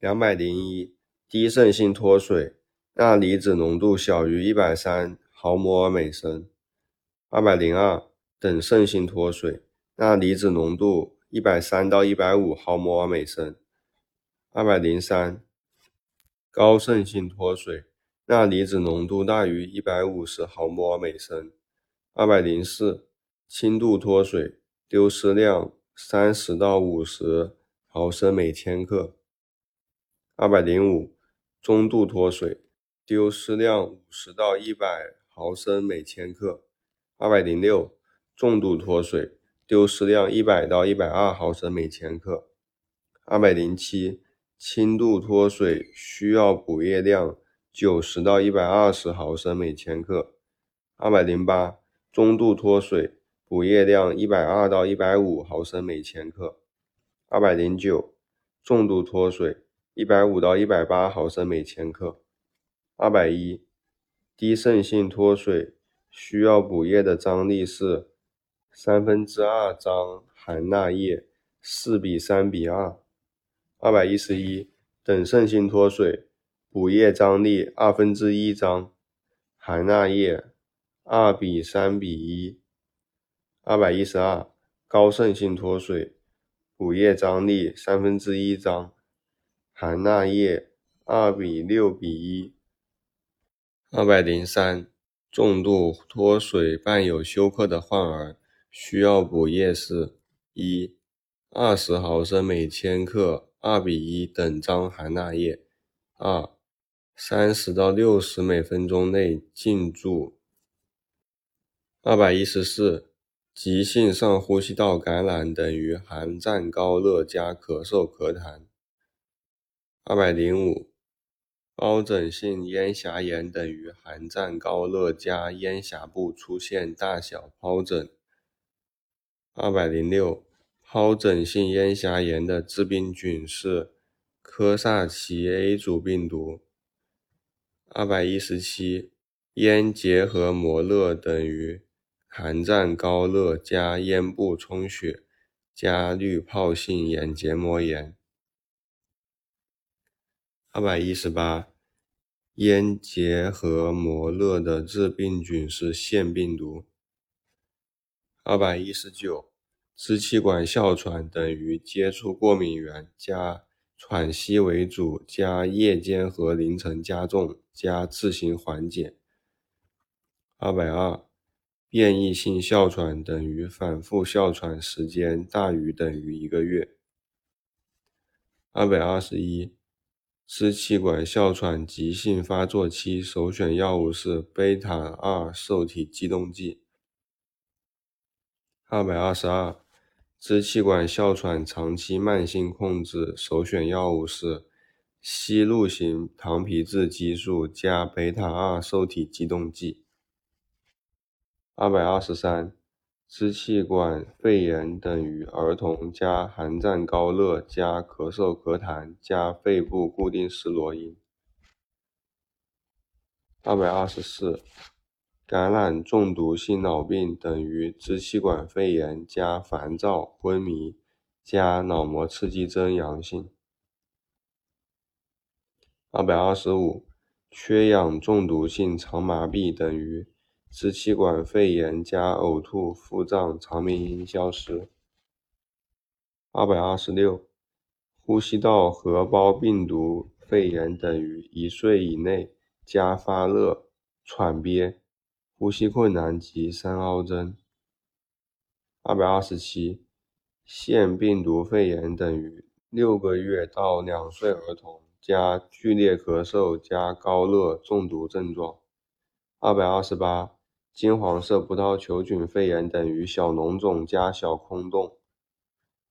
两百零一，低渗性脱水，钠离子浓度小于一百三毫摩尔每升。二百零二，等渗性脱水，钠离子浓度一百三到一百五毫摩尔每升。二百零三，高渗性脱水，钠离子浓度大于一百五十毫摩尔每升。二百零四，轻度脱水，丢失量三十到五十毫升每千克。二百零五，中度脱水，丢失量五十到一百毫升每千克。二百零六，重度脱水，丢失量一百到一百二毫升每千克。二百零七。轻度脱水需要补液量九十到一百二十毫升每千克。二百零八，中度脱水补液量一百二到一百五毫升每千克。二百零九，重度脱水一百五到一百八毫升每千克。二百一，低渗性脱水需要补液的张力是三分之二张含钠液，四比三比二。二百一十一，等渗性脱水，补液张力二分之一张，含钠液二比三比一。二百一十二，高渗性脱水，补液张力三分之一张，含钠液二比六比一。二百零三，重度脱水伴有休克的患儿，需要补液是：一，二十毫升每千克。二比一等张含钠液。二，三十到六十每分钟内静注。二百一十四，急性上呼吸道感染等于含战高热加咳嗽咳痰。二百零五，疱疹性咽峡炎等于寒战高热加咽峡部出现大小疱疹。二百零六。疱疹性咽峡炎的致病菌是科萨奇 A 组病毒。二百一十七，咽结核膜热等于寒战高热加咽部充血加滤泡性眼结膜炎。二百一十八，咽结核膜热的致病菌是腺病毒。二百一十九。支气管哮喘等于接触过敏源加喘息为主加夜间和凌晨加重加自行缓解。二百二，变异性哮喘等于反复哮喘时间大于等于一个月。二百二十一，支气管哮喘急性发作期首选药物是贝塔二受体激动剂。二百二十二。支气管哮喘长期慢性控制首选药物是吸入型糖皮质激素加贝塔二受体激动剂。二百二十三，支气管肺炎等于儿童加寒战高热加咳嗽咳痰加肺部固定式罗音。二百二十四。感染中毒性脑病等于支气管肺炎加烦躁、昏迷加脑膜刺激征阳性。二百二十五，缺氧中毒性肠麻痹等于支气管肺炎加呕吐、腹胀、肠鸣音消失。二百二十六，呼吸道合胞病毒肺炎等于一岁以内加发热、喘憋。呼吸困难及三凹针。二百二十七，腺病毒肺炎等于六个月到两岁儿童加剧烈咳嗽加高热中毒症状。二百二十八，金黄色葡萄球菌肺炎等于小脓肿加小空洞。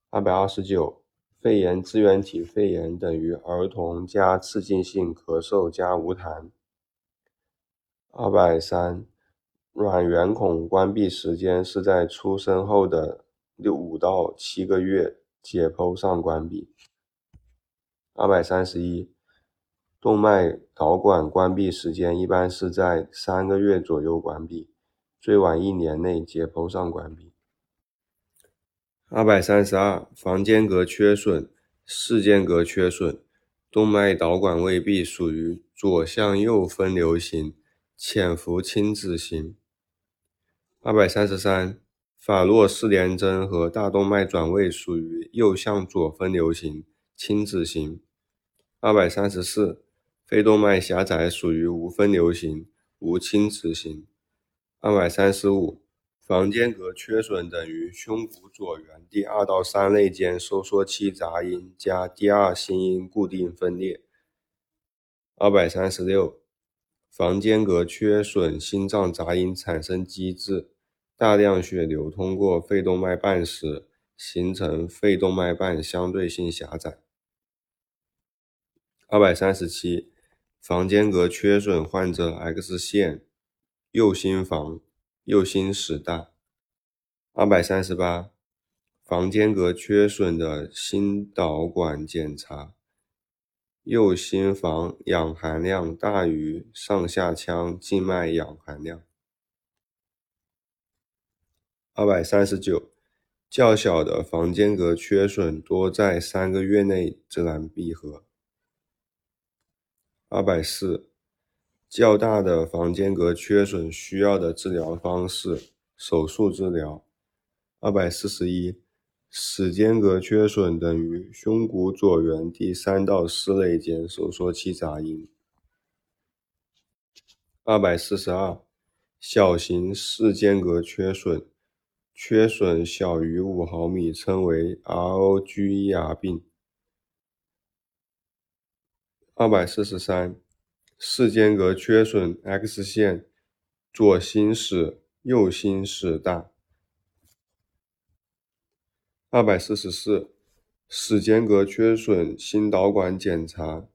二百二十九，肺炎支原体肺炎等于儿童加刺激性咳嗽加无痰。二百三。卵圆孔关闭时间是在出生后的六五到七个月，解剖上关闭。二百三十一，动脉导管关闭时间一般是在三个月左右关闭，最晚一年内解剖上关闭。二百三十二，房间隔缺损、室间隔缺损动脉导管未闭属于左向右分流型潜伏亲子型。二百三十三，法洛四联征和大动脉转位属于右向左分流型亲子型。二百三十四，肺动脉狭窄属于无分流型无亲子型。二百三十五，房间隔缺损等于胸骨左缘第二到三肋间收缩期杂音加第二心音固定分裂。二百三十六。房间隔缺损心脏杂音产生机制：大量血流通过肺动脉瓣时，形成肺动脉瓣相对性狭窄。二百三十七，房间隔缺损患者 X 线右心房、右心室大。二百三十八，房间隔缺损的心导管检查。右心房氧含量大于上下腔静脉氧含量。二百三十九，较小的房间隔缺损多在三个月内自然闭合。二百四，较大的房间隔缺损需要的治疗方式：手术治疗。二百四十一。室间隔缺损等于胸骨左缘第三到四肋间收缩期杂音。二百四十二，小型室间隔缺损，缺损小于五毫米称为 ROGER 病。二百四十三，室间隔缺损 X 线左心室、右心室大。二百四十四，室间隔缺损心导管检查，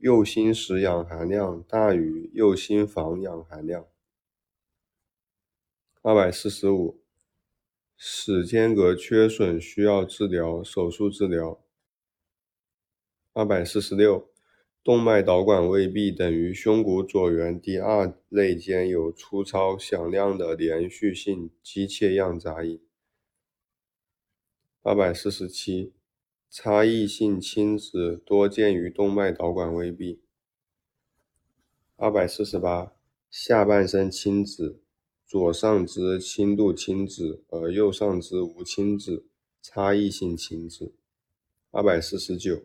右心室氧含量大于右心房氧含量。二百四十五，室间隔缺损需要治疗手术治疗。二百四十六，动脉导管未闭等于胸骨左缘第二肋间有粗糙响亮的连续性机械样杂音。二百四十七，差异性亲子多见于动脉导管未闭。二百四十八，下半身亲子，左上肢轻度亲子，而右上肢无亲子，差异性亲子。二百四十九，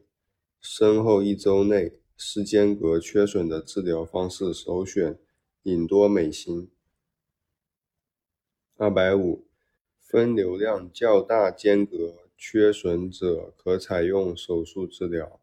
生后一周内室间隔缺损的治疗方式首选隐多美辛。二百五。分流量较大间隔缺损者可采用手术治疗。